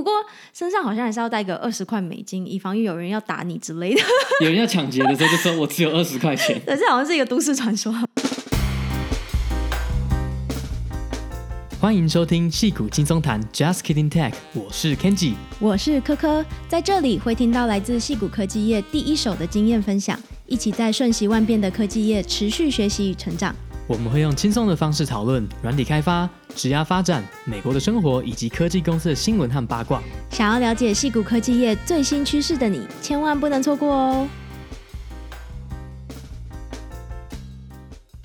不过身上好像还是要带个二十块美金，以防有人要打你之类的。有人要抢劫的时候，就说我只有二十块钱。对，这好像是一个都市传说。欢迎收听戏骨轻松谈，Just Kidding Tech，我是 Kenji，我是科科，在这里会听到来自戏骨科技业第一手的经验分享，一起在瞬息万变的科技业持续学习与成长。我们会用轻松的方式讨论软体开发、职涯发展、美国的生活以及科技公司的新闻和八卦。想要了解矽谷科技业最新趋势的你，千万不能错过哦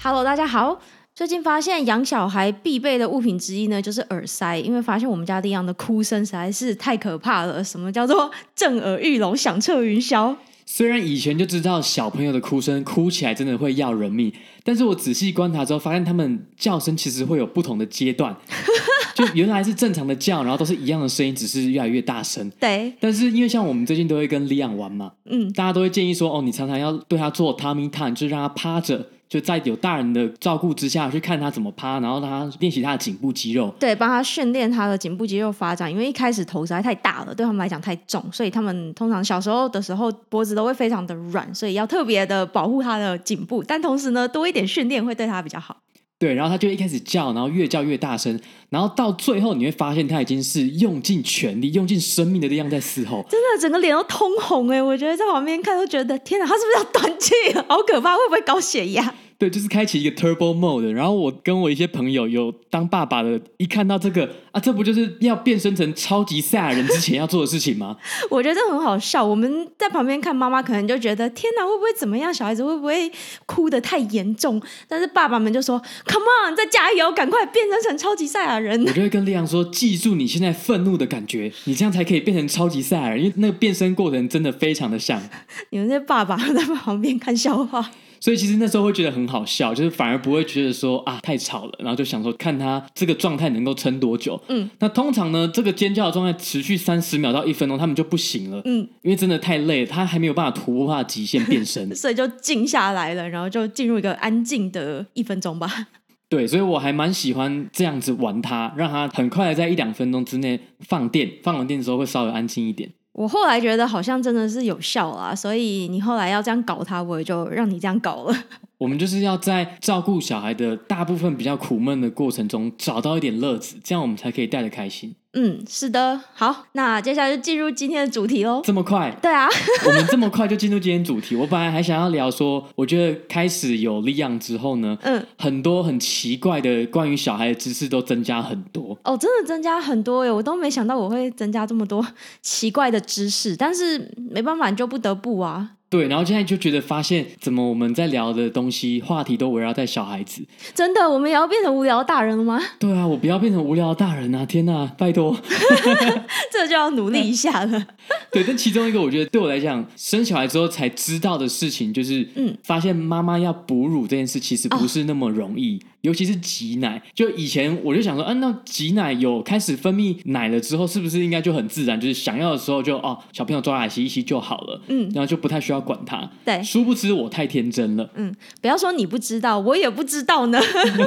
！Hello，大家好。最近发现养小孩必备的物品之一呢，就是耳塞。因为发现我们家利昂的哭声实在是太可怕了。什么叫做震耳欲聋、响彻云霄？虽然以前就知道小朋友的哭声哭起来真的会要人命，但是我仔细观察之后，发现他们叫声其实会有不同的阶段。就原来是正常的叫，然后都是一样的声音，只是越来越大声。对。但是因为像我们最近都会跟李昂玩嘛，嗯，大家都会建议说，哦，你常常要对他做 tummy time，就是让他趴着。就在有大人的照顾之下去看他怎么趴，然后他练习他的颈部肌肉，对，帮他训练他的颈部肌肉发展。因为一开始头实在太大了，对他们来讲太重，所以他们通常小时候的时候脖子都会非常的软，所以要特别的保护他的颈部。但同时呢，多一点训练会对他比较好。对，然后他就一开始叫，然后越叫越大声，然后到最后你会发现他已经是用尽全力、用尽生命的力量在嘶吼，真的整个脸都通红哎！我觉得在旁边看都觉得天哪，他是不是要断气？好可怕，会不会高血压？对，就是开启一个 turbo mode，然后我跟我一些朋友有当爸爸的，一看到这个啊，这不就是要变身成超级赛亚人之前要做的事情吗？我觉得这很好笑。我们在旁边看，妈妈可能就觉得天哪，会不会怎么样？小孩子会不会哭得太严重？但是爸爸们就说，Come on，再加油，赶快变身成超级赛亚人。我就会跟利昂说，记住你现在愤怒的感觉，你这样才可以变成超级赛亚人，因为那个变身过程真的非常的像。你们这爸爸在旁边看笑话。所以其实那时候会觉得很好笑，就是反而不会觉得说啊太吵了，然后就想说看他这个状态能够撑多久。嗯，那通常呢，这个尖叫的状态持续三十秒到一分钟，他们就不行了。嗯，因为真的太累了，他还没有办法突破他的极限变身，所以就静下来了，然后就进入一个安静的一分钟吧。对，所以我还蛮喜欢这样子玩它，让它很快的在一两分钟之内放电，放完电的时候会稍微安静一点。我后来觉得好像真的是有效啊，所以你后来要这样搞他，我也就让你这样搞了。我们就是要在照顾小孩的大部分比较苦闷的过程中找到一点乐子，这样我们才可以带得开心。嗯，是的。好，那接下来就进入今天的主题喽。这么快？对啊，我们这么快就进入今天主题。我本来还想要聊说，我觉得开始有力量之后呢，嗯，很多很奇怪的关于小孩的知识都增加很多。哦，真的增加很多耶！我都没想到我会增加这么多奇怪的知识，但是没办法，你就不得不啊。对，然后现在就觉得发现，怎么我们在聊的东西话题都围绕在小孩子？真的，我们也要变成无聊大人了吗？对啊，我不要变成无聊大人啊！天哪，拜托，这就要努力一下了。对，但其中一个我觉得对我来讲，生小孩之后才知道的事情，就是嗯，发现妈妈要哺乳这件事其实不是那么容易。哦尤其是挤奶，就以前我就想说，嗯、啊，那挤奶有开始分泌奶了之后，是不是应该就很自然，就是想要的时候就哦，小朋友抓来吸一吸就好了，嗯，然后就不太需要管他。对，殊不知我太天真了，嗯，不要说你不知道，我也不知道呢，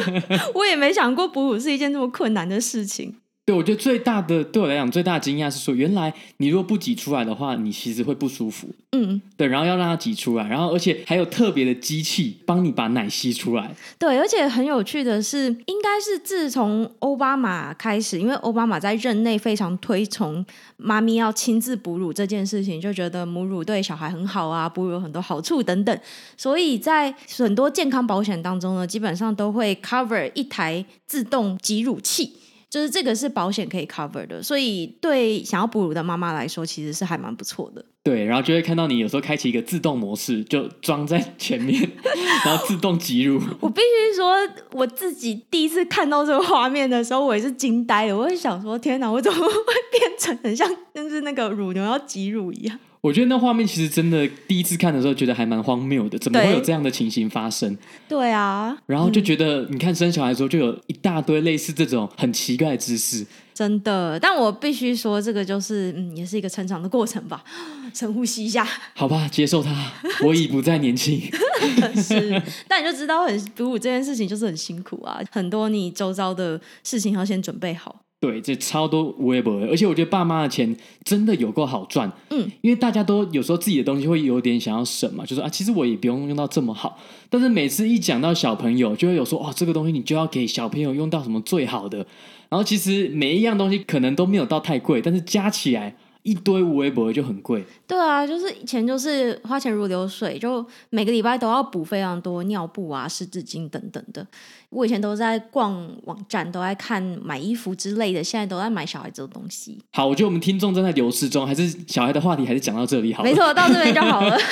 我也没想过哺乳是一件这么困难的事情。对，我觉得最大的对我来讲最大的惊讶是说，原来你如果不挤出来的话，你其实会不舒服。嗯，对，然后要让它挤出来，然后而且还有特别的机器帮你把奶吸出来。对，而且很有趣的是，应该是自从欧巴马开始，因为欧巴马在任内非常推崇妈咪要亲自哺乳这件事情，就觉得母乳对小孩很好啊，哺乳有很多好处等等，所以在很多健康保险当中呢，基本上都会 cover 一台自动挤乳器。就是这个是保险可以 cover 的，所以对想要哺乳的妈妈来说，其实是还蛮不错的。对，然后就会看到你有时候开启一个自动模式，就装在前面，然后自动挤乳。我必须说，我自己第一次看到这个画面的时候，我也是惊呆了。我会想说，天哪，我怎么会变成很像就是那个乳牛要挤乳一样？我觉得那画面其实真的第一次看的时候，觉得还蛮荒谬的，怎么会有这样的情形发生？对啊，然后就觉得，嗯、你看生小孩的时候，就有一大堆类似这种很奇怪的知识，真的。但我必须说，这个就是嗯，也是一个成长的过程吧。深呼吸一下，好吧，接受它。我已不再年轻。是，但你就知道很哺乳这件事情就是很辛苦啊，很多你周遭的事情要先准备好。对，这超多微博，而且我觉得爸妈的钱真的有够好赚。嗯，因为大家都有时候自己的东西会有点想要省嘛，就说啊，其实我也不用用到这么好。但是每次一讲到小朋友，就会有说哦，这个东西你就要给小朋友用到什么最好的。然后其实每一样东西可能都没有到太贵，但是加起来。一堆无微博就很贵，对啊，就是以前就是花钱如流水，就每个礼拜都要补非常多尿布啊、湿纸巾等等的。我以前都在逛网站，都在看买衣服之类的，现在都在买小孩子的东西。好，我觉得我们听众正在流失中，还是小孩的话题，还是讲到这里好。没错，到这边就好了。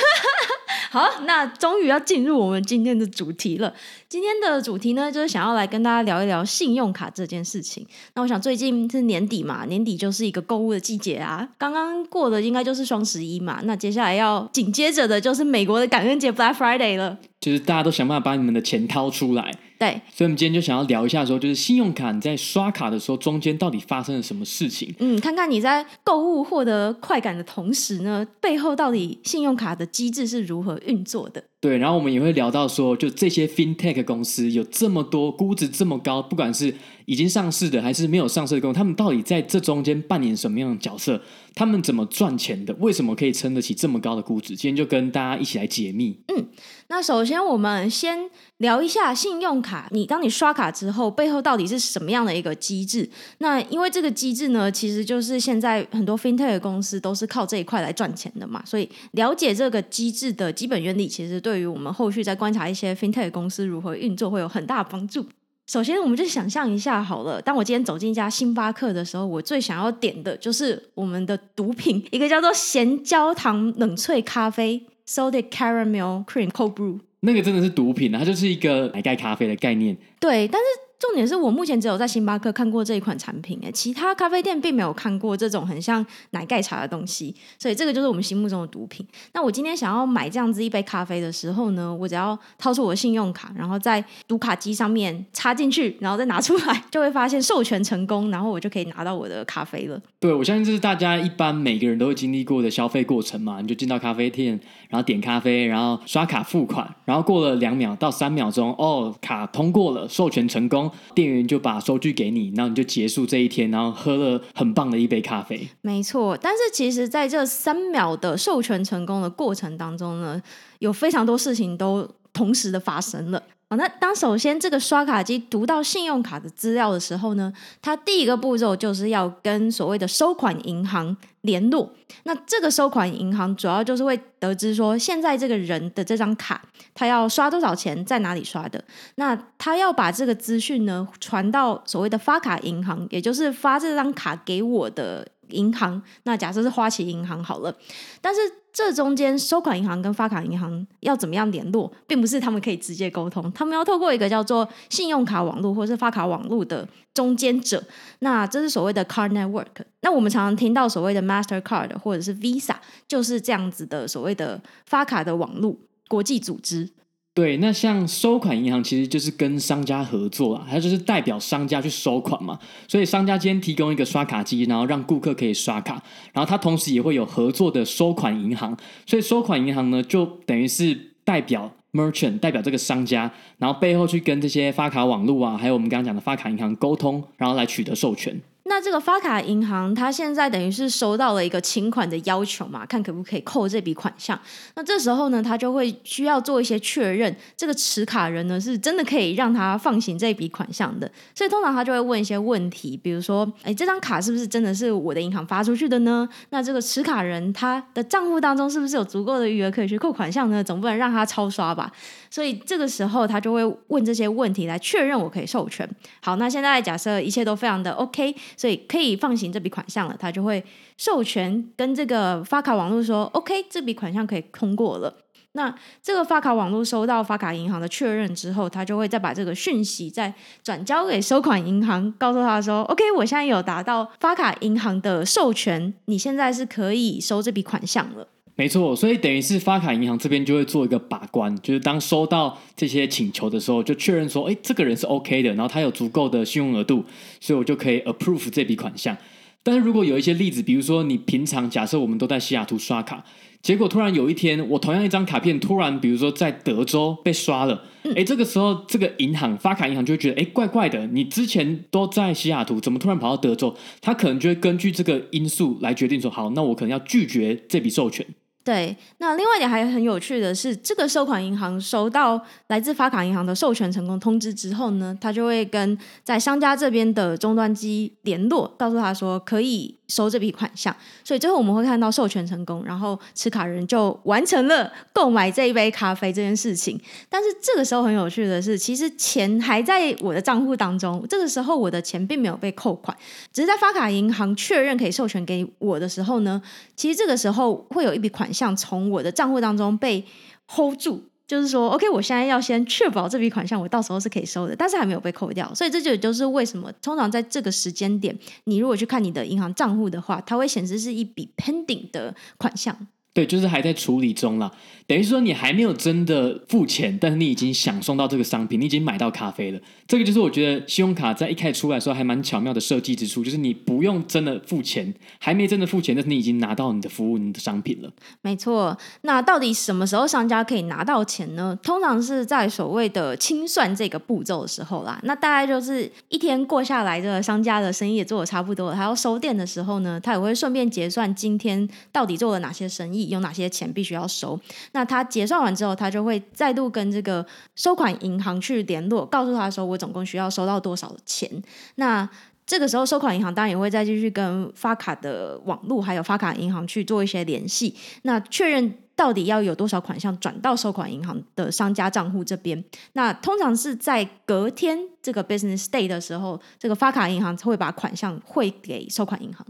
好，那终于要进入我们今天的主题了。今天的主题呢，就是想要来跟大家聊一聊信用卡这件事情。那我想最近是年底嘛，年底就是一个购物的季节啊。刚刚过的应该就是双十一嘛，那接下来要紧接着的就是美国的感恩节 Black Friday 了。就是大家都想办法把你们的钱掏出来。对，所以我们今天就想要聊一下说，说就是信用卡你在刷卡的时候，中间到底发生了什么事情？嗯，看看你在购物获得快感的同时呢，背后到底信用卡的机制是如何运作的？对，然后我们也会聊到说，就这些 FinTech 公司有这么多估值这么高，不管是已经上市的还是没有上市的公司，他们到底在这中间扮演什么样的角色？他们怎么赚钱的？为什么可以撑得起这么高的估值？今天就跟大家一起来解密。嗯，那首先我们先聊一下信用卡。你当你刷卡之后，背后到底是什么样的一个机制？那因为这个机制呢，其实就是现在很多 FinTech 公司都是靠这一块来赚钱的嘛。所以了解这个机制的基本原理，其实对于我们后续在观察一些 FinTech 公司如何运作，会有很大的帮助。首先，我们就想象一下好了。当我今天走进一家星巴克的时候，我最想要点的就是我们的毒品，一个叫做咸焦糖冷萃咖啡 （Salted Caramel Cream Cold Brew）。那个真的是毒品啊，它就是一个奶盖咖啡的概念。对，但是。重点是我目前只有在星巴克看过这一款产品，哎，其他咖啡店并没有看过这种很像奶盖茶的东西，所以这个就是我们心目中的毒品。那我今天想要买这样子一杯咖啡的时候呢，我只要掏出我的信用卡，然后在读卡机上面插进去，然后再拿出来，就会发现授权成功，然后我就可以拿到我的咖啡了。对，我相信这是大家一般每个人都会经历过的消费过程嘛，你就进到咖啡店，然后点咖啡，然后刷卡付款，然后过了两秒到三秒钟，哦，卡通过了，授权成功。店员就把收据给你，然后你就结束这一天，然后喝了很棒的一杯咖啡。没错，但是其实在这三秒的授权成功的过程当中呢，有非常多事情都同时的发生了。好，那当首先这个刷卡机读到信用卡的资料的时候呢，它第一个步骤就是要跟所谓的收款银行联络。那这个收款银行主要就是会得知说，现在这个人的这张卡，他要刷多少钱，在哪里刷的。那他要把这个资讯呢传到所谓的发卡银行，也就是发这张卡给我的银行。那假设是花旗银行好了，但是。这中间收款银行跟发卡银行要怎么样联络，并不是他们可以直接沟通，他们要透过一个叫做信用卡网络或是发卡网络的中间者，那这是所谓的 card network。那我们常常听到所谓的 Mastercard 或者是 Visa，就是这样子的所谓的发卡的网络国际组织。对，那像收款银行其实就是跟商家合作啦，它就是代表商家去收款嘛。所以商家今天提供一个刷卡机，然后让顾客可以刷卡，然后它同时也会有合作的收款银行。所以收款银行呢，就等于是代表 merchant，代表这个商家，然后背后去跟这些发卡网络啊，还有我们刚刚讲的发卡银行沟通，然后来取得授权。那这个发卡银行，它现在等于是收到了一个请款的要求嘛，看可不可以扣这笔款项。那这时候呢，他就会需要做一些确认，这个持卡人呢是真的可以让他放行这笔款项的。所以通常他就会问一些问题，比如说，哎，这张卡是不是真的是我的银行发出去的呢？那这个持卡人他的账户当中是不是有足够的余额可以去扣款项呢？总不能让他超刷吧？所以这个时候他就会问这些问题来确认我可以授权。好，那现在假设一切都非常的 OK。所以可以放行这笔款项了，他就会授权跟这个发卡网络说：“OK，这笔款项可以通过了。”那这个发卡网络收到发卡银行的确认之后，他就会再把这个讯息再转交给收款银行，告诉他说：“OK，我现在有达到发卡银行的授权，你现在是可以收这笔款项了。”没错，所以等于是发卡银行这边就会做一个把关，就是当收到这些请求的时候，就确认说，哎，这个人是 OK 的，然后他有足够的信用额度，所以我就可以 approve 这笔款项。但是如果有一些例子，比如说你平常假设我们都在西雅图刷卡，结果突然有一天我同样一张卡片突然比如说在德州被刷了，哎、嗯，这个时候这个银行发卡银行就会觉得哎怪怪的，你之前都在西雅图，怎么突然跑到德州？他可能就会根据这个因素来决定说，好，那我可能要拒绝这笔授权。对，那另外一点还很有趣的是，这个收款银行收到来自发卡银行的授权成功通知之后呢，他就会跟在商家这边的终端机联络，告诉他说可以收这笔款项。所以最后我们会看到授权成功，然后持卡人就完成了购买这一杯咖啡这件事情。但是这个时候很有趣的是，其实钱还在我的账户当中，这个时候我的钱并没有被扣款，只是在发卡银行确认可以授权给我的时候呢，其实这个时候会有一笔款项。从我的账户当中被 hold 住，就是说，OK，我现在要先确保这笔款项我到时候是可以收的，但是还没有被扣掉，所以这就也就是为什么通常在这个时间点，你如果去看你的银行账户的话，它会显示是一笔 pending 的款项。对，就是还在处理中了。等于说你还没有真的付钱，但是你已经享受到这个商品，你已经买到咖啡了。这个就是我觉得信用卡在一开始出来的时候还蛮巧妙的设计之处，就是你不用真的付钱，还没真的付钱，但是你已经拿到你的服务、你的商品了。没错。那到底什么时候商家可以拿到钱呢？通常是在所谓的清算这个步骤的时候啦。那大概就是一天过下来，这个商家的生意也做的差不多了，他要收店的时候呢，他也会顺便结算今天到底做了哪些生意，有哪些钱必须要收。那他结算完之后，他就会再度跟这个收款银行去联络，告诉他说：“我总共需要收到多少钱。”那这个时候，收款银行当然也会再继续跟发卡的网络还有发卡银行去做一些联系，那确认到底要有多少款项转到收款银行的商家账户这边。那通常是在隔天这个 business day 的时候，这个发卡银行会把款项汇给收款银行。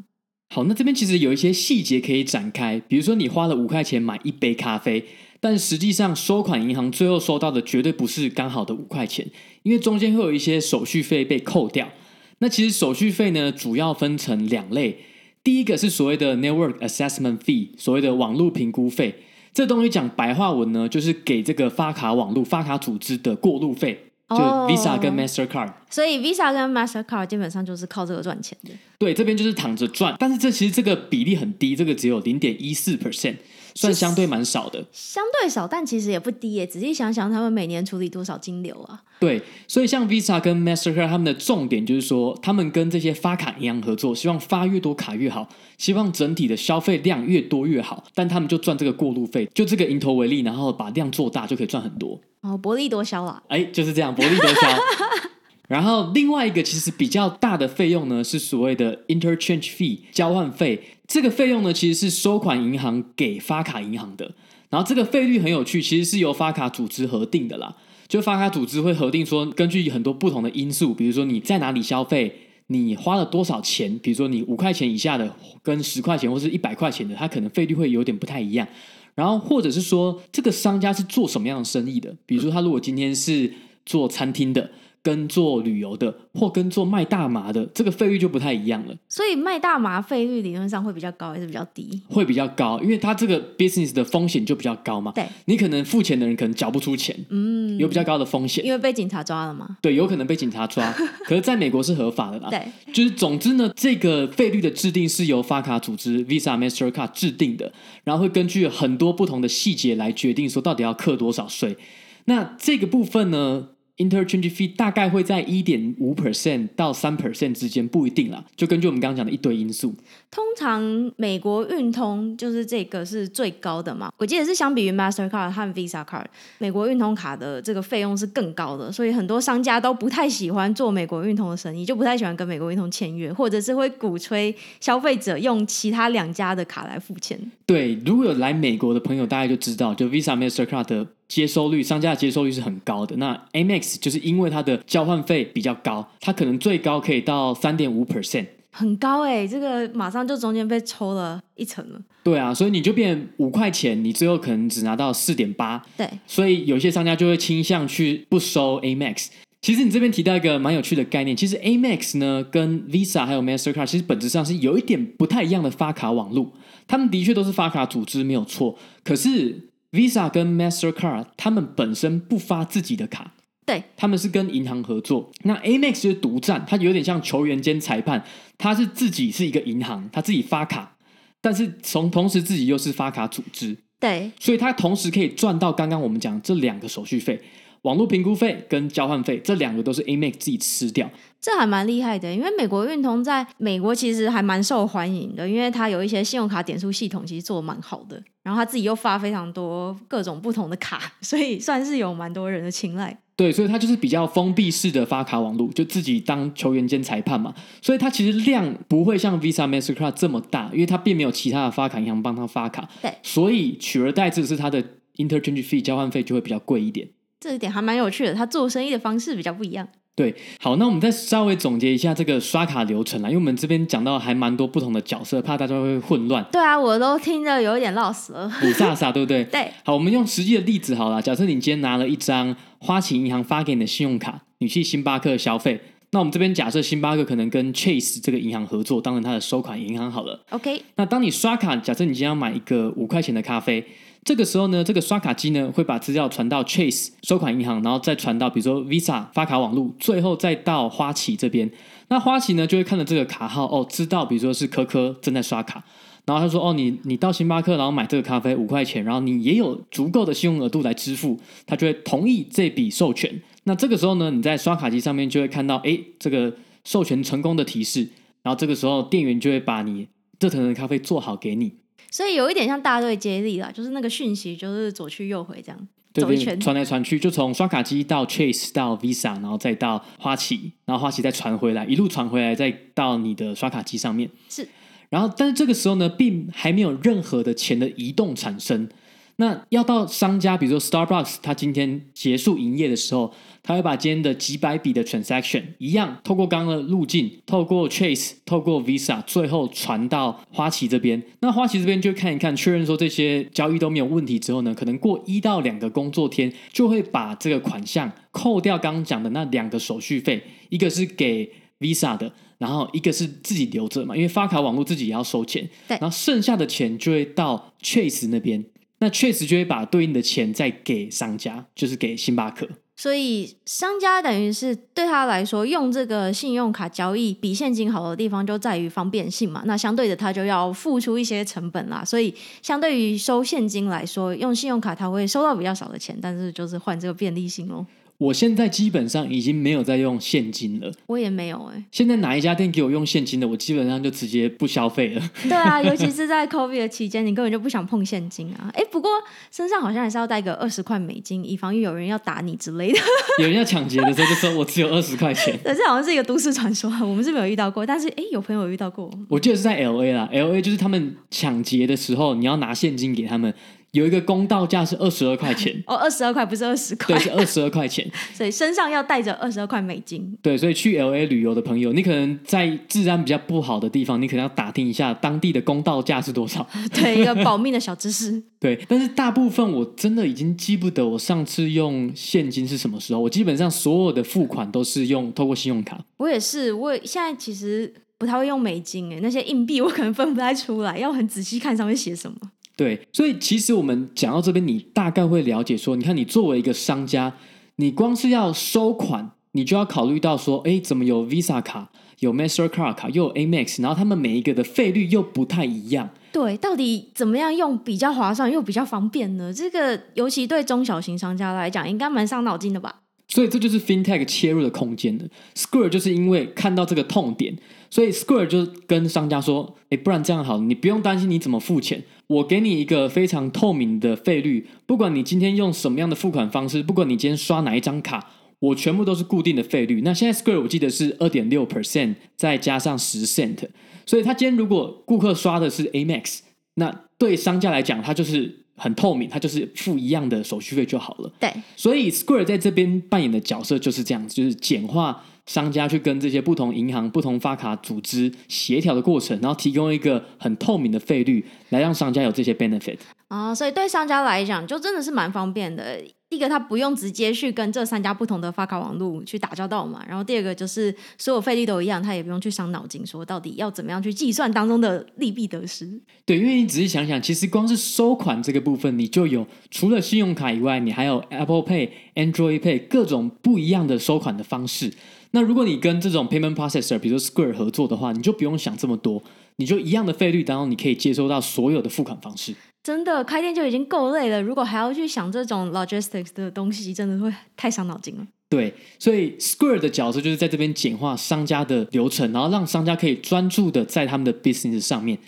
好，那这边其实有一些细节可以展开，比如说你花了五块钱买一杯咖啡，但实际上收款银行最后收到的绝对不是刚好的五块钱，因为中间会有一些手续费被扣掉。那其实手续费呢，主要分成两类，第一个是所谓的 network assessment fee，所谓的网络评估费，这东西讲白话文呢，就是给这个发卡网络发卡组织的过路费。就 Visa 跟 Mastercard，oh, 所以 Visa 跟 Mastercard 基本上就是靠这个赚钱的。对，这边就是躺着赚，但是这其实这个比例很低，这个只有零点一四 percent，算相对蛮少的。相对少，但其实也不低耶。仔细想想，他们每年处理多少金流啊？对，所以像 Visa 跟 Mastercard，他们的重点就是说，他们跟这些发卡银行合作，希望发越多卡越好，希望整体的消费量越多越好。但他们就赚这个过路费，就这个蝇头为例，然后把量做大，就可以赚很多。哦，薄利多销啊！哎，就是这样，薄利多销。然后另外一个其实比较大的费用呢，是所谓的 interchange fee 交换费。这个费用呢，其实是收款银行给发卡银行的。然后这个费率很有趣，其实是由发卡组织核定的啦。就发卡组织会核定说，根据很多不同的因素，比如说你在哪里消费，你花了多少钱，比如说你五块钱以下的跟十块钱或是一百块钱的，它可能费率会有点不太一样。然后或者是说，这个商家是做什么样的生意的？比如说他如果今天是做餐厅的。跟做旅游的，或跟做卖大麻的，这个费率就不太一样了。所以卖大麻费率理论上会比较高，还是比较低？会比较高，因为它这个 business 的风险就比较高嘛。对，你可能付钱的人可能缴不出钱，嗯，有比较高的风险。因为被警察抓了嘛？对，有可能被警察抓。可是在美国是合法的啦。对，就是总之呢，这个费率的制定是由发卡组织 Visa、Mastercard 制定的，然后会根据很多不同的细节来决定说到底要课多少税。那这个部分呢？Interchange fee 大概会在一点五 percent 到三 percent 之间，不一定啦，就根据我们刚刚讲的一堆因素。通常美国运通就是这个是最高的嘛，我记得是相比于 Mastercard 和 Visa Card，美国运通卡的这个费用是更高的，所以很多商家都不太喜欢做美国运通的生意，就不太喜欢跟美国运通签约，或者是会鼓吹消费者用其他两家的卡来付钱。对，如果有来美国的朋友，大家就知道，就 Visa、Mastercard 的。接收率，商家的接收率是很高的。那 Amex 就是因为它的交换费比较高，它可能最高可以到三点五 percent，很高哎、欸，这个马上就中间被抽了一层了。对啊，所以你就变五块钱，你最后可能只拿到四点八。对，所以有些商家就会倾向去不收 Amex。其实你这边提到一个蛮有趣的概念，其实 Amex 呢跟 Visa 还有 Mastercard 其实本质上是有一点不太一样的发卡网路，他们的确都是发卡组织没有错，可是。Visa 跟 Mastercard，他们本身不发自己的卡，对，他们是跟银行合作。那 Amex 就是独占，它有点像球员兼裁判，他是自己是一个银行，他自己发卡，但是从同时自己又是发卡组织，对，所以他同时可以赚到刚刚我们讲这两个手续费。网络评估费跟交换费这两个都是 Amex 自己吃掉，这还蛮厉害的。因为美国运通在美国其实还蛮受欢迎的，因为它有一些信用卡点数系统其实做的蛮好的，然后他自己又发非常多各种不同的卡，所以算是有蛮多人的青睐。对，所以它就是比较封闭式的发卡网络，就自己当球员兼裁判嘛，所以它其实量不会像 Visa、Mastercard 这么大，因为它并没有其他的发卡银行帮他发卡，对，所以取而代之的是它的 interchange fee 交换费就会比较贵一点。这一点还蛮有趣的，他做生意的方式比较不一样。对，好，那我们再稍微总结一下这个刷卡流程啦，因为我们这边讲到还蛮多不同的角色，怕大家会混乱。对啊，我都听着有一点绕死了。雾煞煞，对不对？对。好，我们用实际的例子好了，假设你今天拿了一张花旗银行发给你的信用卡，你去星巴克消费，那我们这边假设星巴克可能跟 Chase 这个银行合作，当成它的收款银行好了。OK。那当你刷卡，假设你今天要买一个五块钱的咖啡。这个时候呢，这个刷卡机呢会把资料传到 Chase 收款银行，然后再传到比如说 Visa 发卡网络，最后再到花旗这边。那花旗呢就会看到这个卡号哦，知道比如说是柯柯正在刷卡，然后他说哦，你你到星巴克然后买这个咖啡五块钱，然后你也有足够的信用额度来支付，他就会同意这笔授权。那这个时候呢，你在刷卡机上面就会看到哎这个授权成功的提示，然后这个时候店员就会把你热腾腾的咖啡做好给你。所以有一点像大队接力啦，就是那个讯息就是左去右回这样，对对走一圈传来传去，就从刷卡机到 Chase 到 Visa，然后再到花旗，然后花旗再传回来，一路传回来，再到你的刷卡机上面。是，然后但是这个时候呢，并还没有任何的钱的移动产生。那要到商家，比如说 Starbucks，他今天结束营业的时候，他会把今天的几百笔的 transaction 一样，透过刚刚的路径，透过 Chase，透过 Visa，最后传到花旗这边。那花旗这边就看一看，确认说这些交易都没有问题之后呢，可能过一到两个工作天，就会把这个款项扣掉刚刚讲的那两个手续费，一个是给 Visa 的，然后一个是自己留着嘛，因为发卡网络自己也要收钱，对，然后剩下的钱就会到 Chase 那边。那确实就会把对应的钱再给商家，就是给星巴克。所以商家等于是对他来说，用这个信用卡交易比现金好的地方就在于方便性嘛。那相对的，他就要付出一些成本啦。所以相对于收现金来说，用信用卡他会收到比较少的钱，但是就是换这个便利性喽。我现在基本上已经没有在用现金了，我也没有哎、欸。现在哪一家店给我用现金的，我基本上就直接不消费了。对啊，尤其是在 COVID 的期间，你根本就不想碰现金啊。哎，不过身上好像还是要带个二十块美金，以防有人要打你之类的。有人要抢劫的时候，就说我只有二十块钱。对，这好像是一个都市传说，我们是没有遇到过，但是哎，有朋友遇到过。我记得是在 LA 啦，LA 就是他们抢劫的时候，你要拿现金给他们。有一个公道价是二十二块钱 哦，二十二块不是二十块，对，是二十二块钱，所以身上要带着二十二块美金。对，所以去 LA 旅游的朋友，你可能在治安比较不好的地方，你可能要打听一下当地的公道价是多少。对，一个保命的小知识。对，但是大部分我真的已经记不得我上次用现金是什么时候，我基本上所有的付款都是用透过信用卡。我也是，我现在其实不太会用美金诶，那些硬币我可能分不太出来，要很仔细看上面写什么。对，所以其实我们讲到这边，你大概会了解说，你看你作为一个商家，你光是要收款，你就要考虑到说，哎，怎么有 Visa 卡，有 Mastercard 卡，又有 Amex，然后他们每一个的费率又不太一样。对，到底怎么样用比较划算又比较方便呢？这个尤其对中小型商家来讲，应该蛮伤脑筋的吧？所以这就是 FinTech 切入的空间了。Square 就是因为看到这个痛点，所以 Square 就跟商家说，哎，不然这样好了，你不用担心你怎么付钱。我给你一个非常透明的费率，不管你今天用什么样的付款方式，不管你今天刷哪一张卡，我全部都是固定的费率。那现在 Square 我记得是二点六 percent，再加上十 cent，所以他今天如果顾客刷的是 Amex，那对商家来讲，它就是很透明，它就是付一样的手续费就好了。对，所以 Square 在这边扮演的角色就是这样子，就是简化。商家去跟这些不同银行、不同发卡组织协调的过程，然后提供一个很透明的费率，来让商家有这些 benefit。啊，所以对商家来讲，就真的是蛮方便的。第一个，他不用直接去跟这三家不同的发卡网络去打交道嘛。然后第二个就是所有费率都一样，他也不用去伤脑筋，说到底要怎么样去计算当中的利弊得失。对，因为你仔细想想，其实光是收款这个部分，你就有除了信用卡以外，你还有 Apple Pay、Android Pay 各种不一样的收款的方式。那如果你跟这种 payment processor，比如说 Square 合作的话，你就不用想这么多，你就一样的费率当中，你可以接收到所有的付款方式。真的开店就已经够累了，如果还要去想这种 logistics 的东西，真的会太伤脑筋了。对，所以 Square 的角色就是在这边简化商家的流程，然后让商家可以专注的在他们的 business 上面。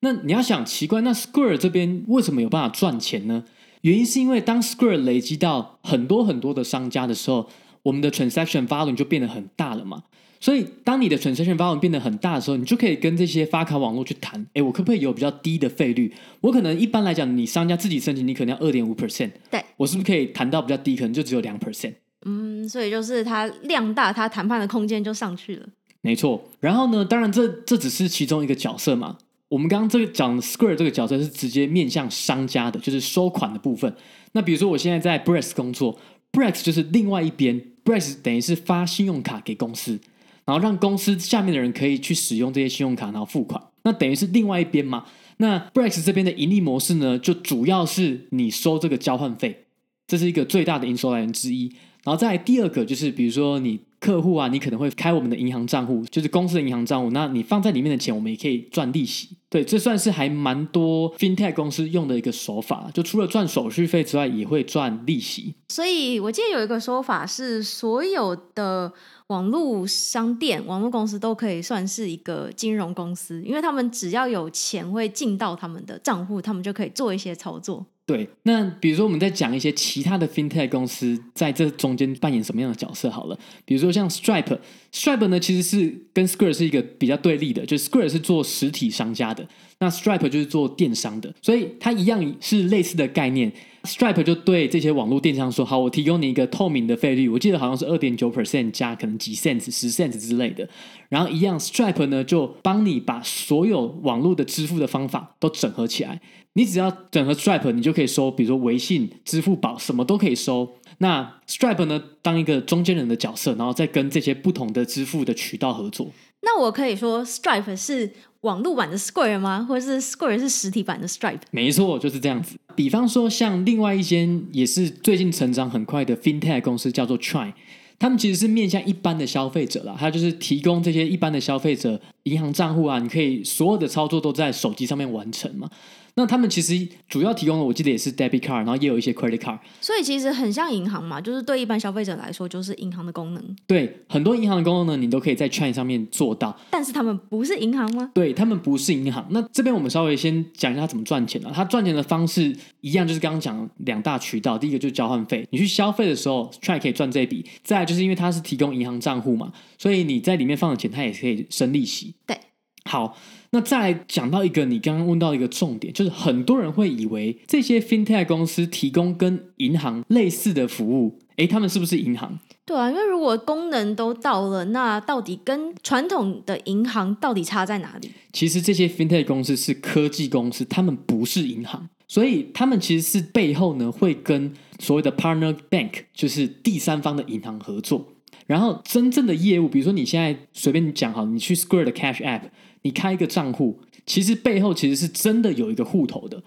那你要想奇怪，那 Square 这边为什么有办法赚钱呢？原因是因为当 Square 累积到很多很多的商家的时候，我们的 transaction volume 就变得很大了嘛。所以，当你的 transaction volume 变得很大的时候，你就可以跟这些发卡网络去谈，哎，我可不可以有比较低的费率？我可能一般来讲，你商家自己申请，你可能要二点五 percent，对，我是不是可以谈到比较低，可能就只有两 percent？嗯，所以就是它量大，它谈判的空间就上去了。没错。然后呢，当然这这只是其中一个角色嘛。我们刚刚这个讲 Square 这个角色是直接面向商家的，就是收款的部分。那比如说我现在在 Brex 工作，Brex 就是另外一边，Brex 等于是发信用卡给公司。然后让公司下面的人可以去使用这些信用卡，然后付款，那等于是另外一边嘛。那 Brex 这边的盈利模式呢，就主要是你收这个交换费，这是一个最大的营收来源之一。然后再来第二个就是，比如说你客户啊，你可能会开我们的银行账户，就是公司的银行账户，那你放在里面的钱，我们也可以赚利息。对，这算是还蛮多 FinTech 公司用的一个手法，就除了赚手续费之外，也会赚利息。所以我记得有一个说法是，所有的网络商店、网络公司都可以算是一个金融公司，因为他们只要有钱会进到他们的账户，他们就可以做一些操作。对，那比如说我们再讲一些其他的 FinTech 公司在这中间扮演什么样的角色好了，比如说像 Stripe，Stripe 呢其实是跟 Square 是一个比较对立的，就 Square 是做实体商家的，那 Stripe 就是做电商的，所以它一样是类似的概念。Stripe 就对这些网络电商说：“好，我提供你一个透明的费率，我记得好像是二点九 percent 加可能几 cents、十 cents 之类的。然后一样，Stripe 呢就帮你把所有网络的支付的方法都整合起来。你只要整合 Stripe，你就可以收，比如说微信、支付宝，什么都可以收。那 Stripe 呢，当一个中间人的角色，然后再跟这些不同的支付的渠道合作。那我可以说，Stripe 是网络版的 Square 吗？或者是 Square 是实体版的 Stripe？没错，就是这样子。比方说，像另外一间也是最近成长很快的 FinTech 公司，叫做 Try，他们其实是面向一般的消费者啦，他就是提供这些一般的消费者银行账户啊，你可以所有的操作都在手机上面完成嘛。那他们其实主要提供的，我记得也是 debit card，然后也有一些 credit card，所以其实很像银行嘛，就是对一般消费者来说，就是银行的功能。对，很多银行的功能呢，你都可以在 Chime 上面做到。但是他们不是银行吗？对，他们不是银行。那这边我们稍微先讲一下他怎么赚钱啊。他赚钱的方式一样，就是刚刚讲两大渠道，第一个就是交换费，你去消费的时候，Chime 可以赚这笔。再来就是因为它是提供银行账户嘛，所以你在里面放的钱，它也可以生利息。对，好。那再来讲到一个你刚刚问到一个重点，就是很多人会以为这些 FinTech 公司提供跟银行类似的服务，诶，他们是不是银行？对啊，因为如果功能都到了，那到底跟传统的银行到底差在哪里？其实这些 FinTech 公司是科技公司，他们不是银行，所以他们其实是背后呢会跟所谓的 Partner Bank，就是第三方的银行合作，然后真正的业务，比如说你现在随便讲好，你去 Square 的 Cash App。你开一个账户，其实背后其实是真的有一个户头的，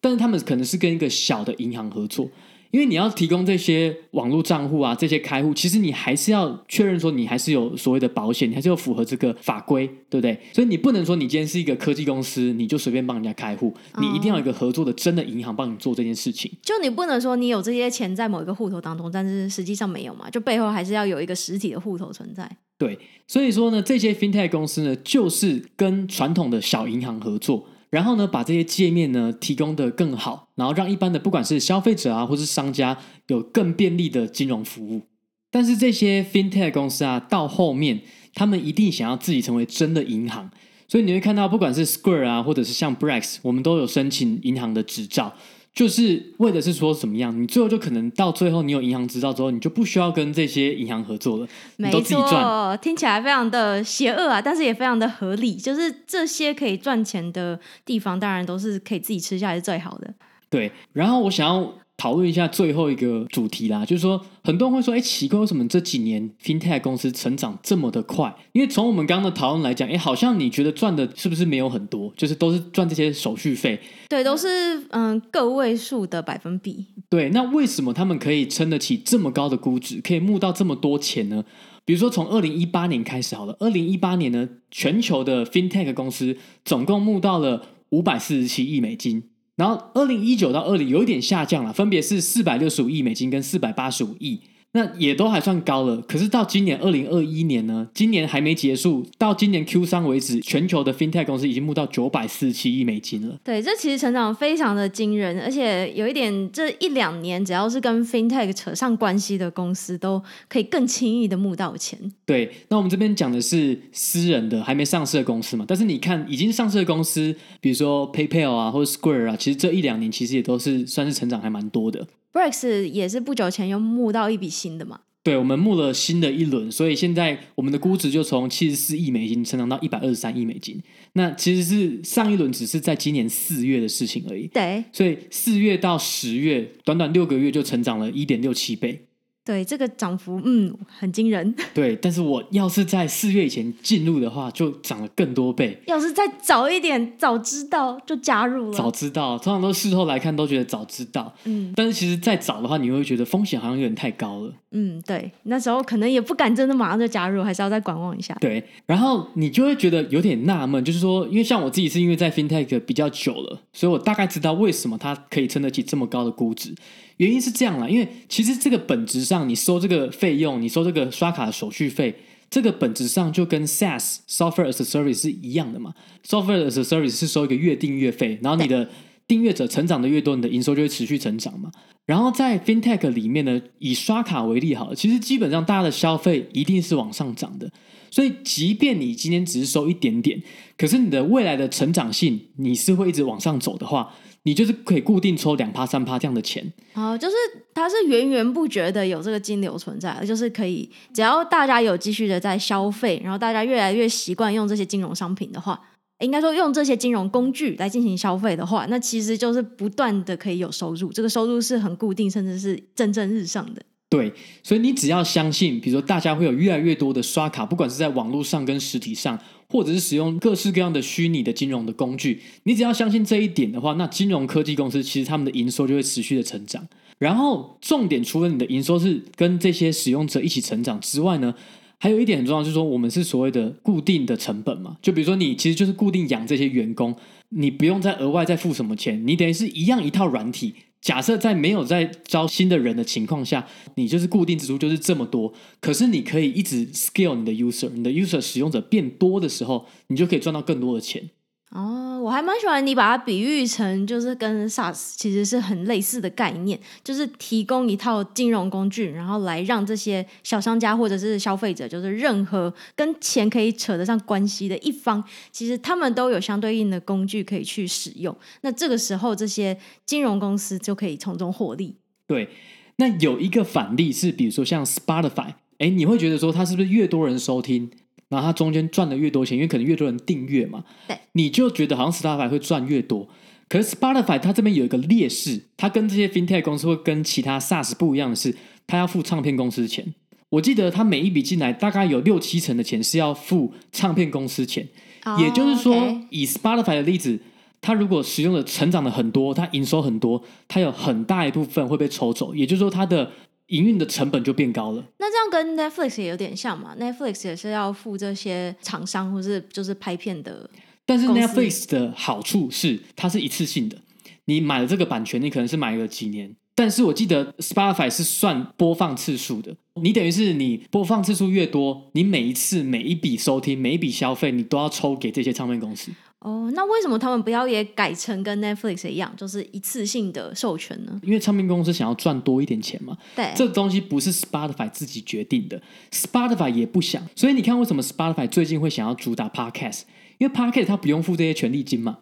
但是他们可能是跟一个小的银行合作，因为你要提供这些网络账户啊，这些开户，其实你还是要确认说你还是有所谓的保险，你还是要符合这个法规，对不对？所以你不能说你今天是一个科技公司，你就随便帮人家开户，你一定要有一个合作的真的银行帮你做这件事情。就你不能说你有这些钱在某一个户头当中，但是实际上没有嘛？就背后还是要有一个实体的户头存在。对，所以说呢，这些 FinTech 公司呢，就是跟传统的小银行合作，然后呢，把这些界面呢提供的更好，然后让一般的不管是消费者啊，或是商家有更便利的金融服务。但是这些 FinTech 公司啊，到后面他们一定想要自己成为真的银行，所以你会看到，不管是 Square 啊，或者是像 Brex，我们都有申请银行的执照。就是为的是说怎么样，你最后就可能到最后，你有银行执照之后，你就不需要跟这些银行合作了，你都自己赚。听起来非常的邪恶啊，但是也非常的合理。就是这些可以赚钱的地方，当然都是可以自己吃下来是最好的。对，然后我想要。讨论一下最后一个主题啦，就是说很多人会说，哎，奇怪，为什么这几年 FinTech 公司成长这么的快？因为从我们刚刚的讨论来讲，哎，好像你觉得赚的是不是没有很多？就是都是赚这些手续费，对，都是嗯个位数的百分比。对，那为什么他们可以撑得起这么高的估值，可以募到这么多钱呢？比如说从二零一八年开始好了，二零一八年呢，全球的 FinTech 公司总共募到了五百四十七亿美金。然后，二零一九到二零有一点下降了，分别是四百六十五亿美金跟四百八十五亿。那也都还算高了，可是到今年二零二一年呢？今年还没结束，到今年 Q 三为止，全球的 FinTech 公司已经募到九百四十七亿美金了。对，这其实成长非常的惊人，而且有一点，这一两年只要是跟 FinTech 扯上关系的公司，都可以更轻易的募到钱。对，那我们这边讲的是私人的还没上市的公司嘛？但是你看已经上市的公司，比如说 PayPal 啊，或者 Square 啊，其实这一两年其实也都是算是成长还蛮多的。Brex 也是不久前又募到一笔新的嘛？对，我们募了新的一轮，所以现在我们的估值就从七十四亿美金成长到一百二十三亿美金。那其实是上一轮只是在今年四月的事情而已。对，所以四月到十月，短短六个月就成长了一点六七倍。对，这个涨幅嗯很惊人。对，但是我要是在四月以前进入的话，就涨了更多倍。要是再早一点，早知道就加入了。早知道，通常都事后来看都觉得早知道。嗯，但是其实再早的话，你会觉得风险好像有点太高了。嗯，对，那时候可能也不敢真的马上就加入，还是要再观望一下。对，然后你就会觉得有点纳闷，就是说，因为像我自己是因为在 FinTech 比较久了，所以我大概知道为什么它可以撑得起这么高的估值。原因是这样啦，因为其实这个本质上，你收这个费用，你收这个刷卡的手续费，这个本质上就跟 SaaS Software as a Service 是一样的嘛。Software as a Service 是收一个月订阅费，然后你的订阅者成长的越多，你的营收就会持续成长嘛。然后在 FinTech 里面呢，以刷卡为例好了，其实基本上大家的消费一定是往上涨的，所以即便你今天只是收一点点，可是你的未来的成长性，你是会一直往上走的话。你就是可以固定抽两趴三趴这样的钱，哦，就是它是源源不绝的有这个金流存在，就是可以只要大家有继续的在消费，然后大家越来越习惯用这些金融商品的话，应该说用这些金融工具来进行消费的话，那其实就是不断的可以有收入，这个收入是很固定，甚至是蒸蒸日上的。对，所以你只要相信，比如说大家会有越来越多的刷卡，不管是在网络上跟实体上，或者是使用各式各样的虚拟的金融的工具，你只要相信这一点的话，那金融科技公司其实他们的营收就会持续的成长。然后重点，除了你的营收是跟这些使用者一起成长之外呢，还有一点很重要，就是说我们是所谓的固定的成本嘛，就比如说你其实就是固定养这些员工，你不用再额外再付什么钱，你等于是一样一套软体。假设在没有在招新的人的情况下，你就是固定支出就是这么多，可是你可以一直 scale 你的 user，你的 user 使用者变多的时候，你就可以赚到更多的钱。哦，我还蛮喜欢你把它比喻成，就是跟 SaaS 其实是很类似的概念，就是提供一套金融工具，然后来让这些小商家或者是消费者，就是任何跟钱可以扯得上关系的一方，其实他们都有相对应的工具可以去使用。那这个时候，这些金融公司就可以从中获利。对，那有一个反例是，比如说像 Spotify，哎，你会觉得说它是不是越多人收听？然后它中间赚的越多钱，因为可能越多人订阅嘛，对，你就觉得好像 Spotify 会赚越多。可是 Spotify 它这边有一个劣势，它跟这些 FinTech 公司会跟其他 SaaS 不一样的是，它要付唱片公司钱。我记得它每一笔进来大概有六七成的钱是要付唱片公司钱。Oh, 也就是说以 Spotify 的例子，它如果使用的成长的很多，它营收很多，它有很大一部分会被抽走。也就是说，它的营运的成本就变高了。那这样跟 Netflix 也有点像嘛？Netflix 也是要付这些厂商或是就是拍片的。但是 Netflix 的好处是它是一次性的，你买了这个版权，你可能是买了几年。但是我记得 Spotify 是算播放次数的，你等于是你播放次数越多，你每一次每一笔收听每一笔消费，你都要抽给这些唱片公司。哦，那为什么他们不要也改成跟 Netflix 一样，就是一次性的授权呢？因为唱片公司想要赚多一点钱嘛。对，这东西不是 Spotify 自己决定的，Spotify 也不想。所以你看，为什么 Spotify 最近会想要主打 Podcast？因为 Podcast 它不用付这些权利金嘛。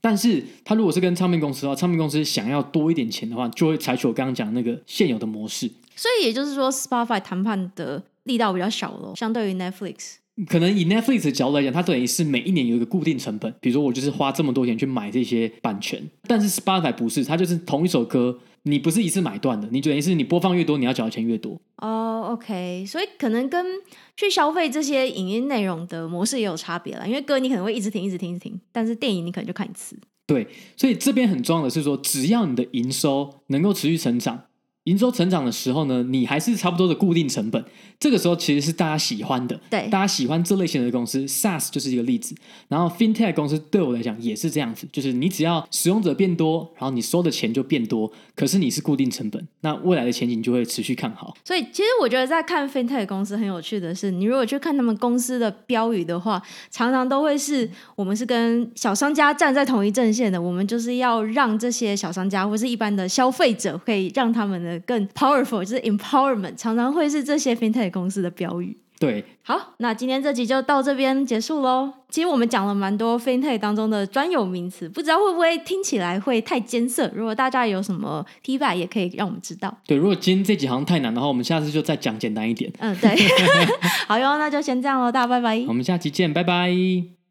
但是它如果是跟唱片公司的话，唱片公司想要多一点钱的话，就会采取我刚刚讲的那个现有的模式。所以也就是说，Spotify 谈判的力道比较小咯，相对于 Netflix。可能以 Netflix 的角度来讲，它等于是每一年有一个固定成本，比如说我就是花这么多钱去买这些版权，但是 Spotify 不是，它就是同一首歌，你不是一次买断的，你等于是你播放越多，你要缴的钱越多。哦、oh，OK，所以可能跟去消费这些影音内容的模式也有差别了，因为歌你可能会一直听、一直听、一直听，但是电影你可能就看一次。对，所以这边很重要的是说，只要你的营收能够持续成长。营收成长的时候呢，你还是差不多的固定成本，这个时候其实是大家喜欢的，对，大家喜欢这类型的公司，SaaS 就是一个例子。然后 FinTech 公司对我来讲也是这样子，就是你只要使用者变多，然后你收的钱就变多，可是你是固定成本，那未来的前景就会持续看好。所以其实我觉得在看 FinTech 公司很有趣的是，你如果去看他们公司的标语的话，常常都会是我们是跟小商家站在同一阵线的，我们就是要让这些小商家或是一般的消费者，可以让他们的。更 powerful 就是 empowerment，常常会是这些 fintech 公司的标语。对，好，那今天这集就到这边结束喽。其实我们讲了蛮多 fintech 当中的专有名词，不知道会不会听起来会太艰涩？如果大家有什么 feedback，也可以让我们知道。对，如果今天这集好像太难的话，我们下次就再讲简单一点。嗯，对。好哟，那就先这样喽，大家拜拜。我们下期见，拜拜。